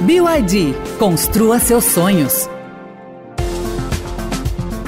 BYD, construa seus sonhos.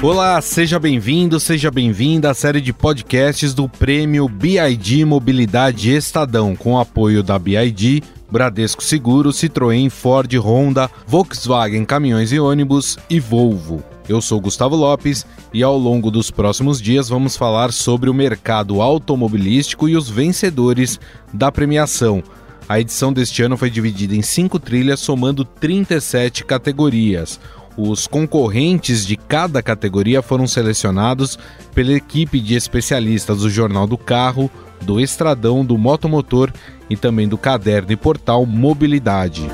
Olá, seja bem-vindo, seja bem-vinda à série de podcasts do Prêmio BID Mobilidade Estadão, com apoio da BID, Bradesco Seguro, Citroën, Ford, Honda, Volkswagen Caminhões e Ônibus e Volvo. Eu sou Gustavo Lopes e ao longo dos próximos dias vamos falar sobre o mercado automobilístico e os vencedores da premiação. A edição deste ano foi dividida em cinco trilhas, somando 37 categorias. Os concorrentes de cada categoria foram selecionados pela equipe de especialistas do Jornal do Carro, do Estradão, do Motomotor e também do caderno e portal Mobilidade.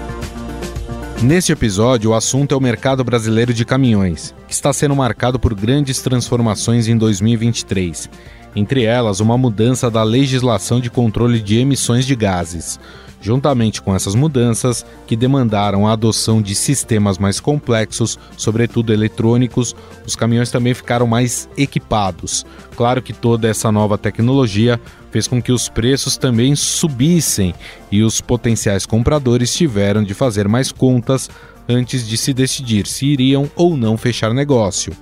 Neste episódio, o assunto é o mercado brasileiro de caminhões, que está sendo marcado por grandes transformações em 2023 entre elas uma mudança da legislação de controle de emissões de gases. Juntamente com essas mudanças, que demandaram a adoção de sistemas mais complexos, sobretudo eletrônicos, os caminhões também ficaram mais equipados. Claro que toda essa nova tecnologia fez com que os preços também subissem e os potenciais compradores tiveram de fazer mais contas antes de se decidir se iriam ou não fechar negócio.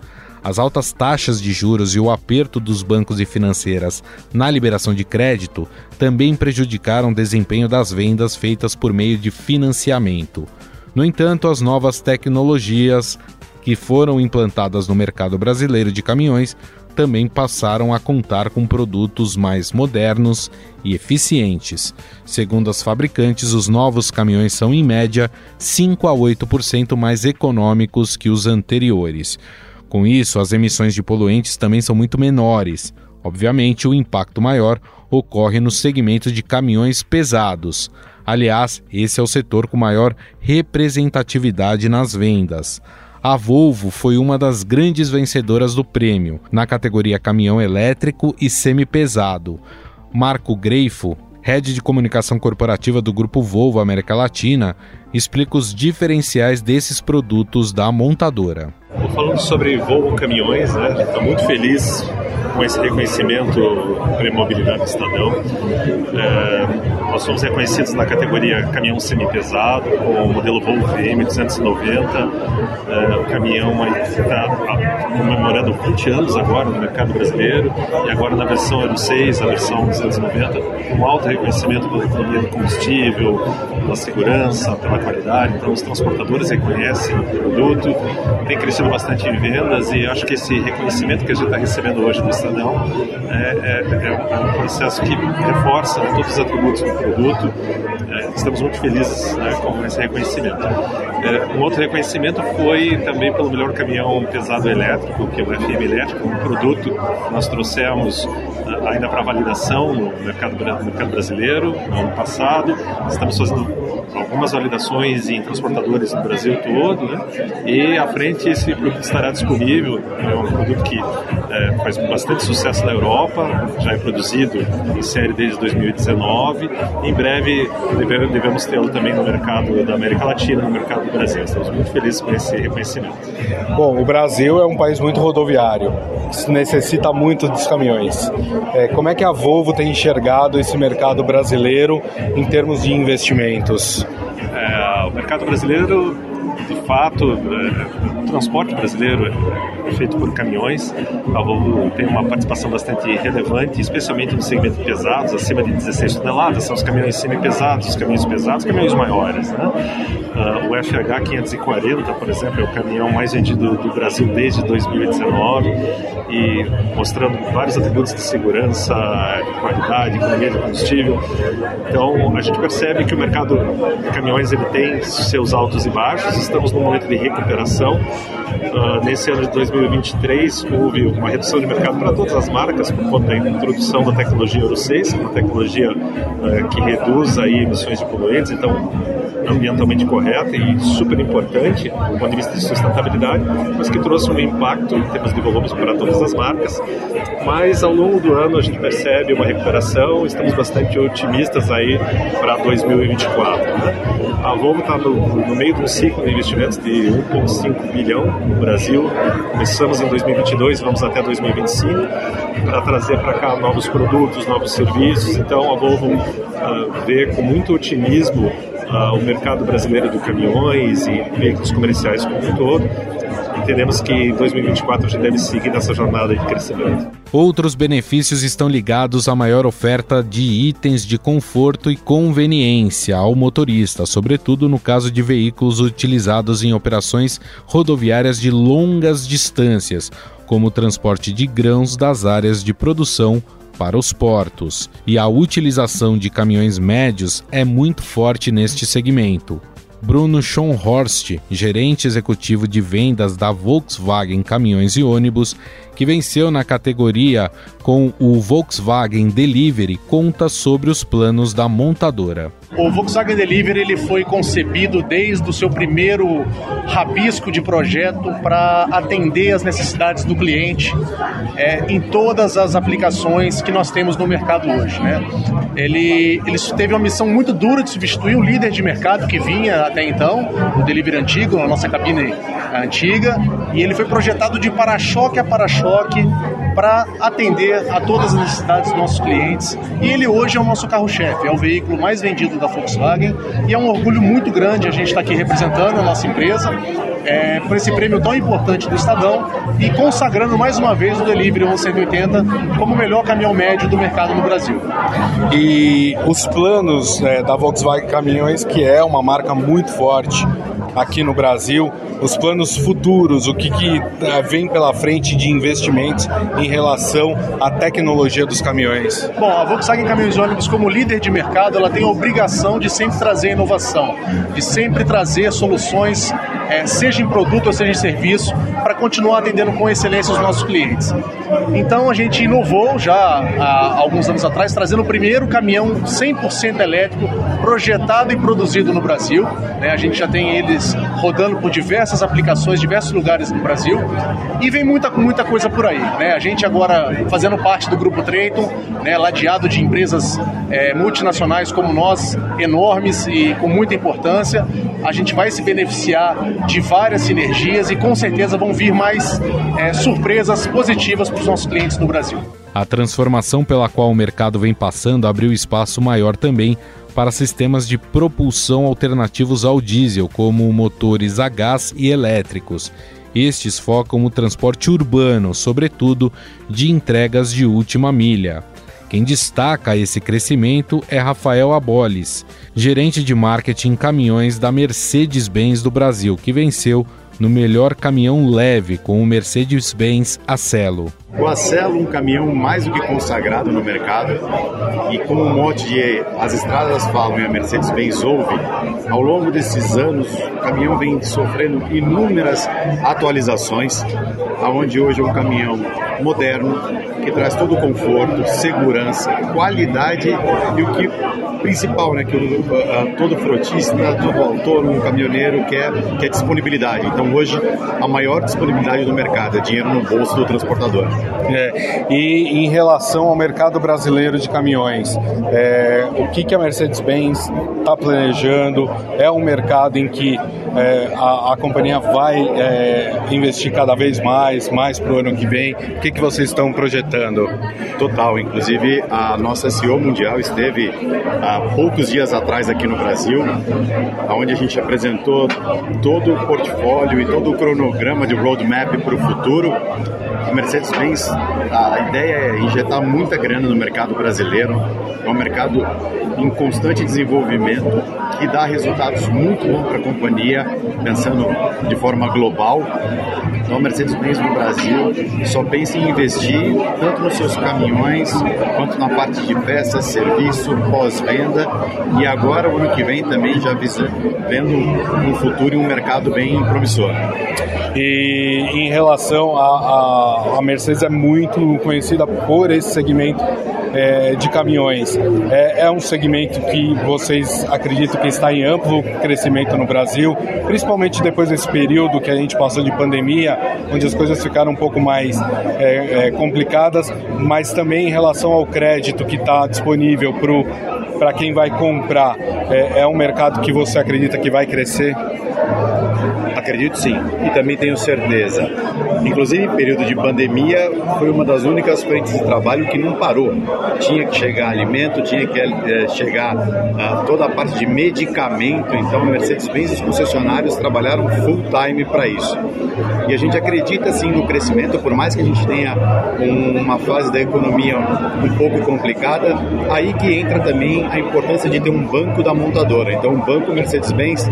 As altas taxas de juros e o aperto dos bancos e financeiras na liberação de crédito também prejudicaram o desempenho das vendas feitas por meio de financiamento. No entanto, as novas tecnologias que foram implantadas no mercado brasileiro de caminhões também passaram a contar com produtos mais modernos e eficientes. Segundo as fabricantes, os novos caminhões são, em média, 5 a 8% mais econômicos que os anteriores. Com isso, as emissões de poluentes também são muito menores. Obviamente, o impacto maior ocorre no segmento de caminhões pesados. Aliás, esse é o setor com maior representatividade nas vendas. A Volvo foi uma das grandes vencedoras do prêmio, na categoria caminhão elétrico e semi-pesado. Marco Greifo, head de comunicação corporativa do grupo Volvo América Latina, explica os diferenciais desses produtos da montadora. Estou falando sobre Volvo Caminhões, né? Estou muito feliz com esse reconhecimento para mobilidade Estadão. É, nós somos reconhecidos na categoria caminhão semi-pesado, com o modelo Volvo VM 290. É, o caminhão está comemorando 20 anos agora no mercado brasileiro e agora na versão Euro 6, a versão 290, com alto reconhecimento pela economia do combustível, pela segurança, pela qualidade. Então os transportadores reconhecem o produto, tem crescido bastante em vendas e acho que esse reconhecimento que a gente está recebendo hoje do Estadão é, é, é, um processo que reforça né, todos os atributos do produto. É, estamos muito felizes né, com esse reconhecimento. É, um outro reconhecimento foi também pelo melhor caminhão pesado elétrico, que é o FM Elétrico, um produto que nós trouxemos ainda para validação no mercado, no mercado brasileiro no ano passado. Estamos fazendo algumas validações em transportadores no Brasil todo, né? E à frente esse produto estará disponível. É um produto que é, faz bastante sucesso na Europa, já é produzido em série desde 2019. Em breve devemos tê-lo também no mercado da América Latina, no mercado do Brasil. Estamos muito felizes com esse reconhecimento. Bom, o Brasil é um país muito rodoviário, necessita muito dos caminhões. É, como é que a Volvo tem enxergado esse mercado brasileiro em termos de investimentos? É, o mercado brasileiro de fato, é, o transporte brasileiro feito por caminhões. A Volvo tem uma participação bastante relevante, especialmente no segmento pesados, acima de 16 toneladas. São os caminhões semi-pesados, os caminhões pesados, os caminhões maiores. Né? Uh, o FH 540, por exemplo, é o caminhão mais vendido do Brasil desde 2019 e mostrando vários atributos de segurança, de qualidade, economia de combustível. Então, a gente percebe que o mercado de caminhões ele tem seus altos e baixos estamos num momento de recuperação. Uh, nesse ano de 2023 houve uma redução de mercado para todas as marcas por conta da introdução da tecnologia Euro 6, uma tecnologia uh, que reduz aí emissões de poluentes, então ambientalmente correta e super importante do ponto de vista de sustentabilidade, mas que trouxe um impacto em termos de volumes para todas as marcas. Mas ao longo do ano a gente percebe uma recuperação, estamos bastante otimistas aí para 2024. Né? A Volvo está no, no, meio de um ciclo de investimentos de 1,5 bilhão no Brasil. Começamos em 2022, vamos até 2025 para trazer para cá novos produtos, novos serviços. Então a Volvo uh, vê com muito otimismo uh, o mercado brasileiro de caminhões e veículos comerciais como um todo entendemos que em 2024 a gente deve seguir nessa jornada de crescimento. Outros benefícios estão ligados à maior oferta de itens de conforto e conveniência ao motorista, sobretudo no caso de veículos utilizados em operações rodoviárias de longas distâncias, como o transporte de grãos das áreas de produção para os portos. E a utilização de caminhões médios é muito forte neste segmento. Bruno Schonhorst, gerente executivo de vendas da Volkswagen Caminhões e Ônibus, que venceu na categoria com o Volkswagen Delivery, conta sobre os planos da montadora. O Volkswagen Delivery ele foi concebido desde o seu primeiro rabisco de projeto para atender as necessidades do cliente é, em todas as aplicações que nós temos no mercado hoje. Né? Ele, ele teve uma missão muito dura de substituir o líder de mercado que vinha até então, o Delivery antigo, a nossa cabine antiga, e ele foi projetado de para-choque a para-choque para atender a todas as necessidades dos nossos clientes. E ele hoje é o nosso carro-chefe, é o veículo mais vendido da Volkswagen e é um orgulho muito grande a gente estar aqui representando a nossa empresa é, por esse prêmio tão importante do Estadão e consagrando mais uma vez o Delivery 180 como o melhor caminhão médio do mercado no Brasil. E os planos é, da Volkswagen Caminhões, que é uma marca muito forte aqui no Brasil, os planos futuros, o que, que eh, vem pela frente de investimentos em relação à tecnologia dos caminhões? Bom, a Volkswagen Caminhões e Ônibus, como líder de mercado, ela tem a obrigação de sempre trazer inovação, de sempre trazer soluções, é, seja em produto ou seja em serviço, para continuar atendendo com excelência os nossos clientes. Então a gente inovou já há alguns anos atrás, trazendo o primeiro caminhão 100% elétrico projetado e produzido no Brasil. Né? A gente já tem eles rodando por diversas aplicações, diversos lugares no Brasil. E vem muita, muita coisa por aí. Né? A gente agora fazendo parte do grupo Trayton, né? ladeado de empresas é, multinacionais como nós, enormes e com muita importância. A gente vai se beneficiar de várias sinergias e com certeza vão vir mais é, surpresas positivas para os nossos clientes no Brasil. A transformação pela qual o mercado vem passando abriu espaço maior também para sistemas de propulsão alternativos ao diesel, como motores a gás e elétricos. Estes focam o transporte urbano, sobretudo de entregas de última milha. Quem destaca esse crescimento é Rafael Abolis, gerente de marketing caminhões da Mercedes-Benz do Brasil, que venceu no melhor caminhão leve com o Mercedes-Benz Acelo. O Acelo, um caminhão mais do que consagrado no mercado, e como o mote de As Estradas Falam e a Mercedes-Benz ouve, ao longo desses anos, o caminhão vem sofrendo inúmeras atualizações, aonde hoje é um caminhão moderno, que traz todo o conforto, segurança, qualidade e o que principal, né, que o, uh, todo frotista, todo autônomo, caminhoneiro quer, que é disponibilidade. Então hoje a maior disponibilidade do mercado é dinheiro no bolso do transportador. É, e em relação ao mercado brasileiro de caminhões, é, o que, que a Mercedes-Benz está planejando? É um mercado em que é, a, a, companhia vai é, investir cada vez mais, mais para o ano que vem? O que, que vocês estão projetando? Total, inclusive a nossa CEO mundial esteve há poucos dias atrás aqui no Brasil, onde a gente apresentou todo o portfólio e todo o cronograma de roadmap para o futuro a Mercedes-Benz, a ideia é injetar muita grana no mercado brasileiro. É um mercado em constante desenvolvimento que dá resultados muito bons para a companhia, pensando de forma global. Então, a Mercedes-Benz no Brasil só pensa em investir tanto nos seus caminhões quanto na parte de peças, serviço, pós-venda e agora, o ano que vem, também já vendo um futuro e um mercado bem promissor. E em relação a, a, a Mercedes é muito conhecida por esse segmento é, de caminhões. É, é, um segmento que vocês acreditam que está em amplo crescimento no Brasil, principalmente depois desse período que a gente passou de pandemia, onde as coisas ficaram um pouco mais é, é complicadas, mas também em relação ao crédito que está disponível para para quem vai comprar, é, é um mercado que você acredita que vai crescer? Acredito sim, e também tenho certeza. Inclusive, em período de pandemia, foi uma das únicas frentes de trabalho que não parou. Tinha que chegar alimento, tinha que é, chegar uh, toda a parte de medicamento. Então, a Mercedes-Benz e os concessionários trabalharam full time para isso. E a gente acredita sim no crescimento, por mais que a gente tenha um, uma fase da economia um pouco complicada, aí que entra também a importância de ter um banco da montadora. Então, o banco Mercedes-Benz,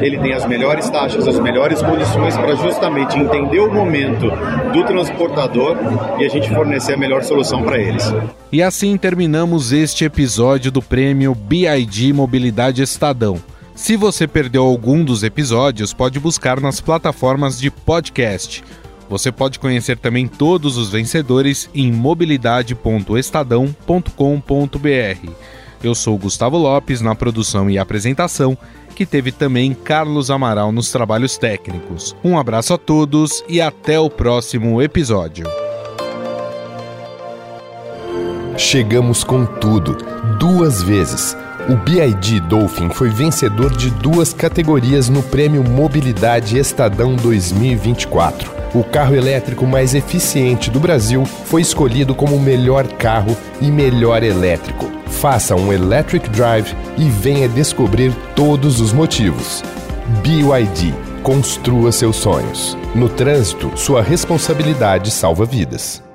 ele tem as melhores taxas, as melhores condições para justamente entender o momento do transportador e a gente fornecer a melhor solução para eles. E assim terminamos este episódio do prêmio BID Mobilidade Estadão. Se você perdeu algum dos episódios, pode buscar nas plataformas de podcast. Você pode conhecer também todos os vencedores em mobilidade.estadão.com.br. Eu sou Gustavo Lopes na produção e apresentação, que teve também Carlos Amaral nos trabalhos técnicos. Um abraço a todos e até o próximo episódio. Chegamos com tudo, duas vezes o BID Dolphin foi vencedor de duas categorias no Prêmio Mobilidade Estadão 2024. O carro elétrico mais eficiente do Brasil foi escolhido como melhor carro e melhor elétrico. Faça um Electric Drive e venha descobrir todos os motivos. BYD Construa seus sonhos. No trânsito, sua responsabilidade salva vidas.